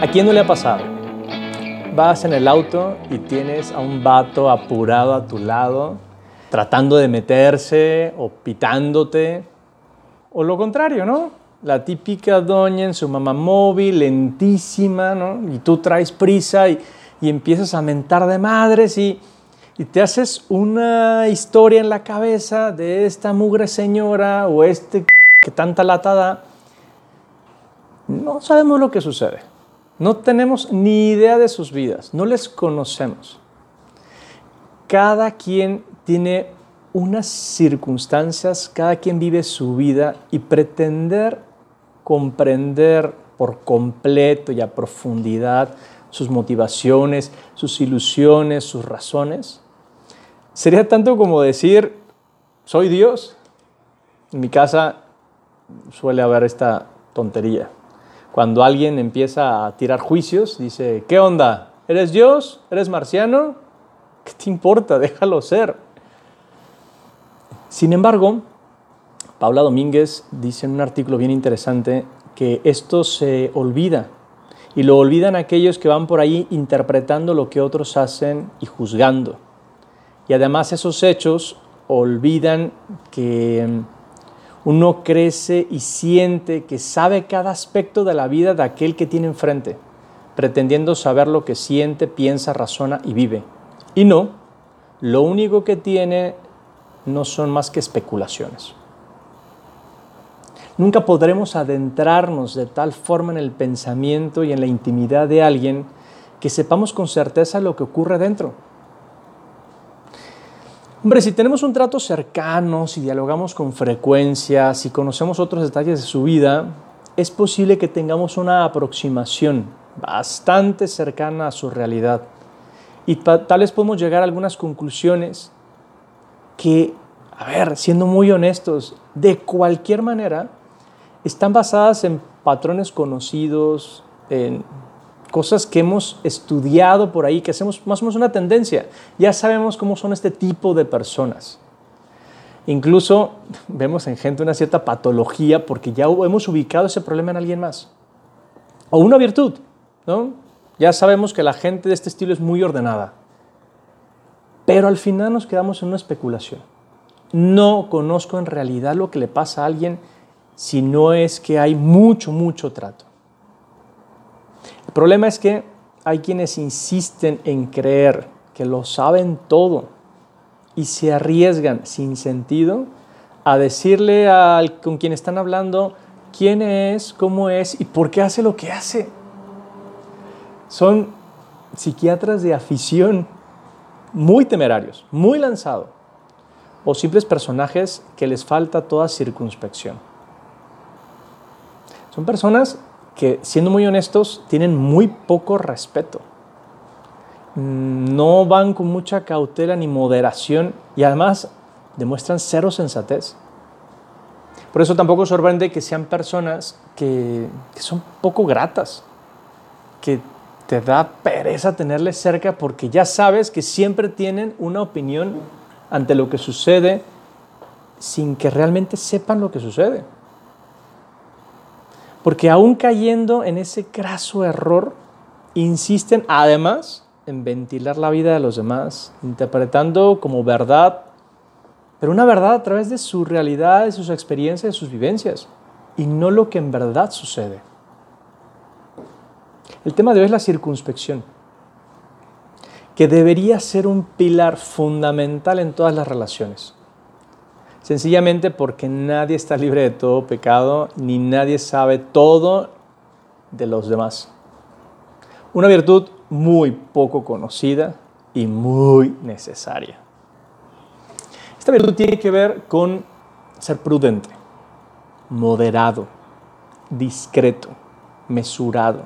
¿A quién no le ha pasado? Vas en el auto y tienes a un vato apurado a tu lado, tratando de meterse o pitándote. O lo contrario, ¿no? La típica doña en su mamá móvil, lentísima, ¿no? Y tú traes prisa y, y empiezas a mentar de madres y, y te haces una historia en la cabeza de esta mugre señora o este que tanta lata da. No sabemos lo que sucede. No tenemos ni idea de sus vidas, no les conocemos. Cada quien tiene unas circunstancias, cada quien vive su vida y pretender comprender por completo y a profundidad sus motivaciones, sus ilusiones, sus razones, sería tanto como decir, soy Dios. En mi casa suele haber esta tontería. Cuando alguien empieza a tirar juicios, dice, ¿qué onda? ¿Eres Dios? ¿Eres marciano? ¿Qué te importa? Déjalo ser. Sin embargo, Paula Domínguez dice en un artículo bien interesante que esto se olvida y lo olvidan aquellos que van por ahí interpretando lo que otros hacen y juzgando. Y además esos hechos olvidan que uno crece y siente que sabe cada aspecto de la vida de aquel que tiene enfrente, pretendiendo saber lo que siente, piensa, razona y vive. Y no, lo único que tiene no son más que especulaciones. Nunca podremos adentrarnos de tal forma en el pensamiento y en la intimidad de alguien que sepamos con certeza lo que ocurre dentro. Hombre, si tenemos un trato cercano, si dialogamos con frecuencia, si conocemos otros detalles de su vida, es posible que tengamos una aproximación bastante cercana a su realidad. Y tal vez podemos llegar a algunas conclusiones que, a ver, siendo muy honestos, de cualquier manera, están basadas en patrones conocidos, en cosas que hemos estudiado por ahí, que hacemos más o menos una tendencia. Ya sabemos cómo son este tipo de personas. Incluso vemos en gente una cierta patología porque ya hemos ubicado ese problema en alguien más. O una virtud, ¿no? Ya sabemos que la gente de este estilo es muy ordenada. Pero al final nos quedamos en una especulación. No conozco en realidad lo que le pasa a alguien si no es que hay mucho, mucho trato. El problema es que hay quienes insisten en creer que lo saben todo y se arriesgan sin sentido a decirle al con quien están hablando quién es, cómo es y por qué hace lo que hace. Son psiquiatras de afición muy temerarios, muy lanzados, o simples personajes que les falta toda circunspección. Son personas que, siendo muy honestos, tienen muy poco respeto. No van con mucha cautela ni moderación y además demuestran cero sensatez. Por eso tampoco sorprende que sean personas que, que son poco gratas, que te da pereza tenerles cerca porque ya sabes que siempre tienen una opinión ante lo que sucede sin que realmente sepan lo que sucede. Porque aún cayendo en ese craso error, insisten además en ventilar la vida de los demás, interpretando como verdad, pero una verdad a través de su realidad, de sus experiencias, de sus vivencias, y no lo que en verdad sucede. El tema de hoy es la circunspección, que debería ser un pilar fundamental en todas las relaciones. Sencillamente porque nadie está libre de todo pecado, ni nadie sabe todo de los demás. Una virtud muy poco conocida y muy necesaria. Esta virtud tiene que ver con ser prudente, moderado, discreto, mesurado.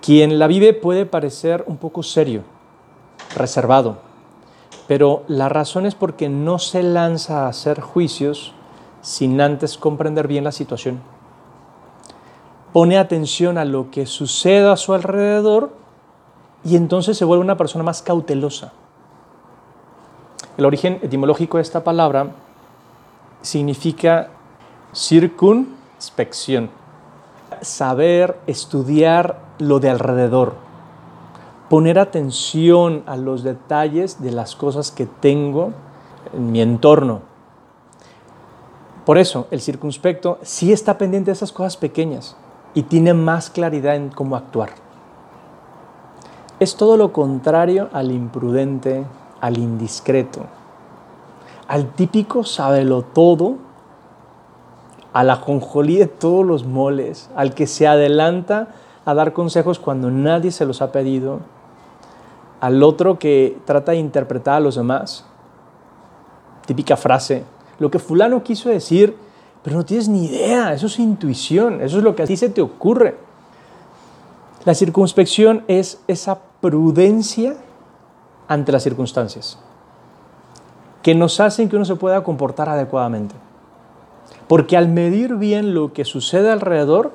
Quien la vive puede parecer un poco serio, reservado, pero la razón es porque no se lanza a hacer juicios sin antes comprender bien la situación. Pone atención a lo que sucede a su alrededor y entonces se vuelve una persona más cautelosa. El origen etimológico de esta palabra significa circunspección. saber estudiar lo de alrededor, poner atención a los detalles de las cosas que tengo en mi entorno. Por eso, el circunspecto sí está pendiente de esas cosas pequeñas y tiene más claridad en cómo actuar. Es todo lo contrario al imprudente, al indiscreto, al típico sábelo todo, a la de todos los moles, al que se adelanta a dar consejos cuando nadie se los ha pedido, al otro que trata de interpretar a los demás. Típica frase, lo que fulano quiso decir, pero no tienes ni idea, eso es intuición, eso es lo que a ti se te ocurre. La circunspección es esa prudencia ante las circunstancias que nos hacen que uno se pueda comportar adecuadamente. Porque al medir bien lo que sucede alrededor,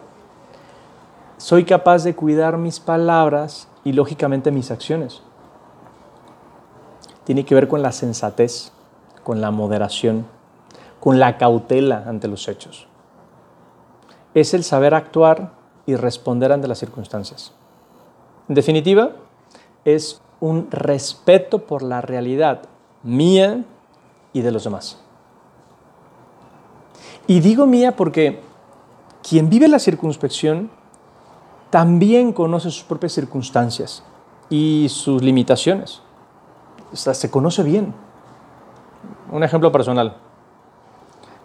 soy capaz de cuidar mis palabras y lógicamente mis acciones. Tiene que ver con la sensatez, con la moderación, con la cautela ante los hechos. Es el saber actuar y responder ante las circunstancias. En definitiva, es un respeto por la realidad mía y de los demás. Y digo mía porque quien vive la circunspección también conoce sus propias circunstancias y sus limitaciones. Se conoce bien. Un ejemplo personal.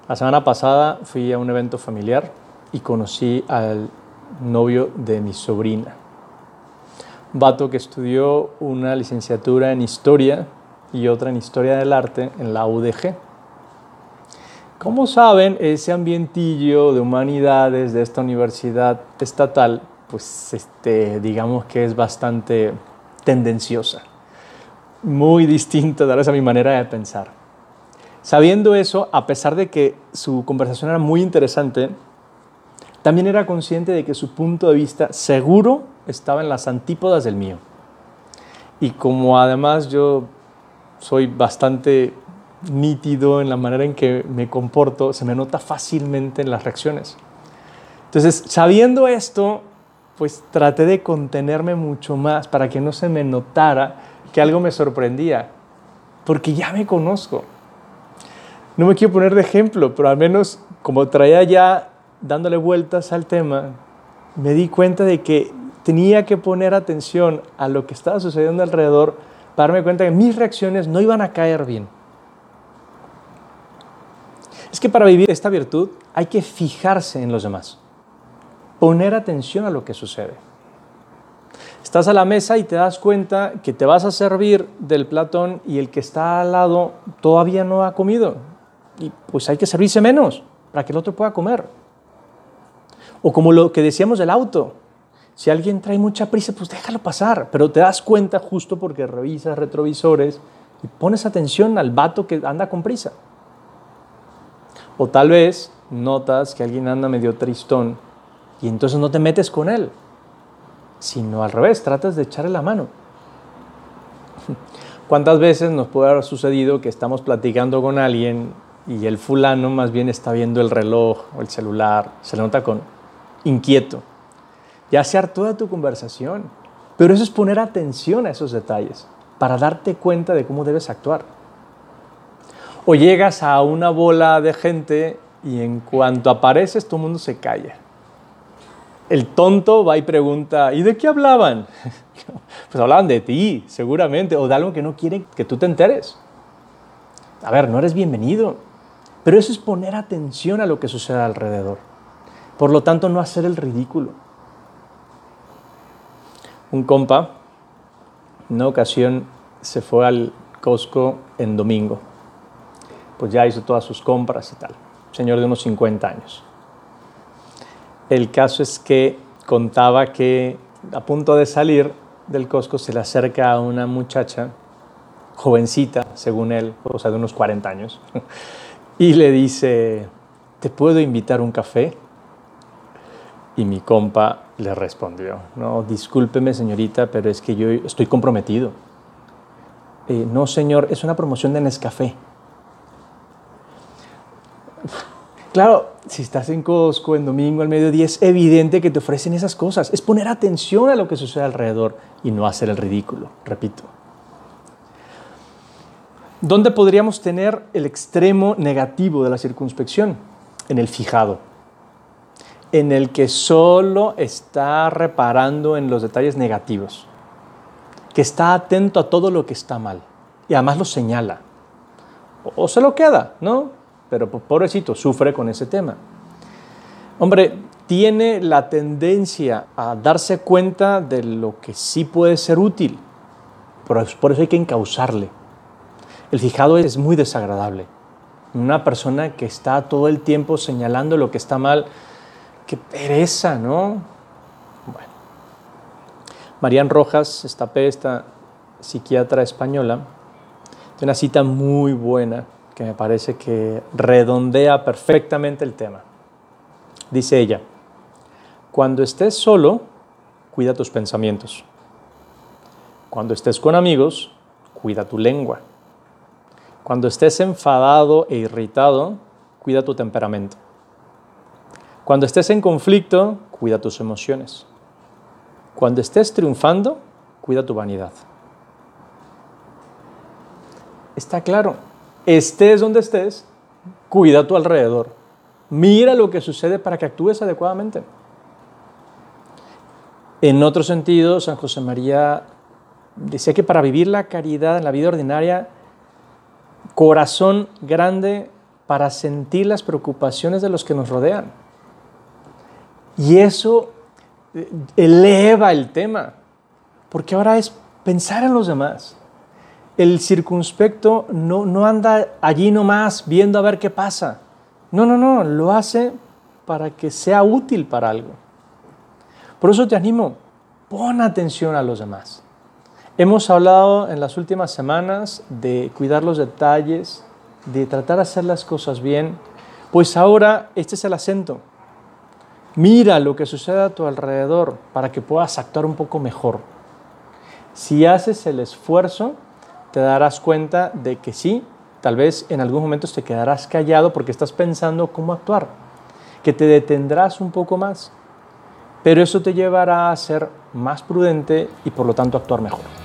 La semana pasada fui a un evento familiar y conocí al novio de mi sobrina. Vato que estudió una licenciatura en historia y otra en historia del arte en la UDG. Como saben, ese ambientillo de humanidades de esta universidad estatal, pues este, digamos que es bastante tendenciosa, muy distinta tal vez a mi manera de pensar. Sabiendo eso, a pesar de que su conversación era muy interesante, también era consciente de que su punto de vista seguro estaba en las antípodas del mío. Y como además yo soy bastante nítido en la manera en que me comporto, se me nota fácilmente en las reacciones. Entonces, sabiendo esto, pues traté de contenerme mucho más para que no se me notara que algo me sorprendía, porque ya me conozco. No me quiero poner de ejemplo, pero al menos como traía ya dándole vueltas al tema, me di cuenta de que tenía que poner atención a lo que estaba sucediendo alrededor para darme cuenta que mis reacciones no iban a caer bien. Es que para vivir esta virtud hay que fijarse en los demás, poner atención a lo que sucede. Estás a la mesa y te das cuenta que te vas a servir del platón y el que está al lado todavía no ha comido. Y pues hay que servirse menos para que el otro pueda comer. O como lo que decíamos del auto. Si alguien trae mucha prisa, pues déjalo pasar, pero te das cuenta justo porque revisas retrovisores y pones atención al vato que anda con prisa. O tal vez notas que alguien anda medio tristón y entonces no te metes con él, sino al revés, tratas de echarle la mano. ¿Cuántas veces nos puede haber sucedido que estamos platicando con alguien y el fulano más bien está viendo el reloj o el celular, se le nota con inquieto? ya sea toda tu conversación. Pero eso es poner atención a esos detalles para darte cuenta de cómo debes actuar. O llegas a una bola de gente y en cuanto apareces todo el mundo se calla. El tonto va y pregunta, ¿y de qué hablaban? Pues hablaban de ti, seguramente, o de algo que no quieren que tú te enteres. A ver, no eres bienvenido. Pero eso es poner atención a lo que sucede alrededor. Por lo tanto, no hacer el ridículo un compa, en una ocasión se fue al Costco en domingo. Pues ya hizo todas sus compras y tal. Señor de unos 50 años. El caso es que contaba que a punto de salir del Costco se le acerca a una muchacha, jovencita, según él, o sea, de unos 40 años, y le dice, ¿te puedo invitar un café? Y mi compa le respondió, no, discúlpeme señorita, pero es que yo estoy comprometido. Eh, no, señor, es una promoción de Nescafé. Claro, si estás en Costco en domingo al mediodía, es evidente que te ofrecen esas cosas. Es poner atención a lo que sucede alrededor y no hacer el ridículo, repito. ¿Dónde podríamos tener el extremo negativo de la circunspección? En el fijado, en el que solo está reparando en los detalles negativos, que está atento a todo lo que está mal y además lo señala. O se lo queda, ¿no? Pero pobrecito, sufre con ese tema. Hombre, tiene la tendencia a darse cuenta de lo que sí puede ser útil, por eso hay que encauzarle. El fijado es muy desagradable. Una persona que está todo el tiempo señalando lo que está mal, qué pereza, ¿no? Bueno. Marian Rojas, esta esta psiquiatra española, tiene una cita muy buena que me parece que redondea perfectamente el tema. Dice ella, cuando estés solo, cuida tus pensamientos. Cuando estés con amigos, cuida tu lengua. Cuando estés enfadado e irritado, cuida tu temperamento. Cuando estés en conflicto, cuida tus emociones. Cuando estés triunfando, cuida tu vanidad. Está claro estés donde estés, cuida a tu alrededor. Mira lo que sucede para que actúes adecuadamente. En otro sentido, San José María decía que para vivir la caridad en la vida ordinaria, corazón grande para sentir las preocupaciones de los que nos rodean. Y eso eh, eleva el tema, porque ahora es pensar en los demás el circunspecto no, no anda allí nomás viendo a ver qué pasa. No, no, no, lo hace para que sea útil para algo. Por eso te animo, pon atención a los demás. Hemos hablado en las últimas semanas de cuidar los detalles, de tratar de hacer las cosas bien, pues ahora este es el acento. Mira lo que sucede a tu alrededor para que puedas actuar un poco mejor. Si haces el esfuerzo, te darás cuenta de que sí, tal vez en algún momento te quedarás callado porque estás pensando cómo actuar, que te detendrás un poco más, pero eso te llevará a ser más prudente y por lo tanto actuar mejor.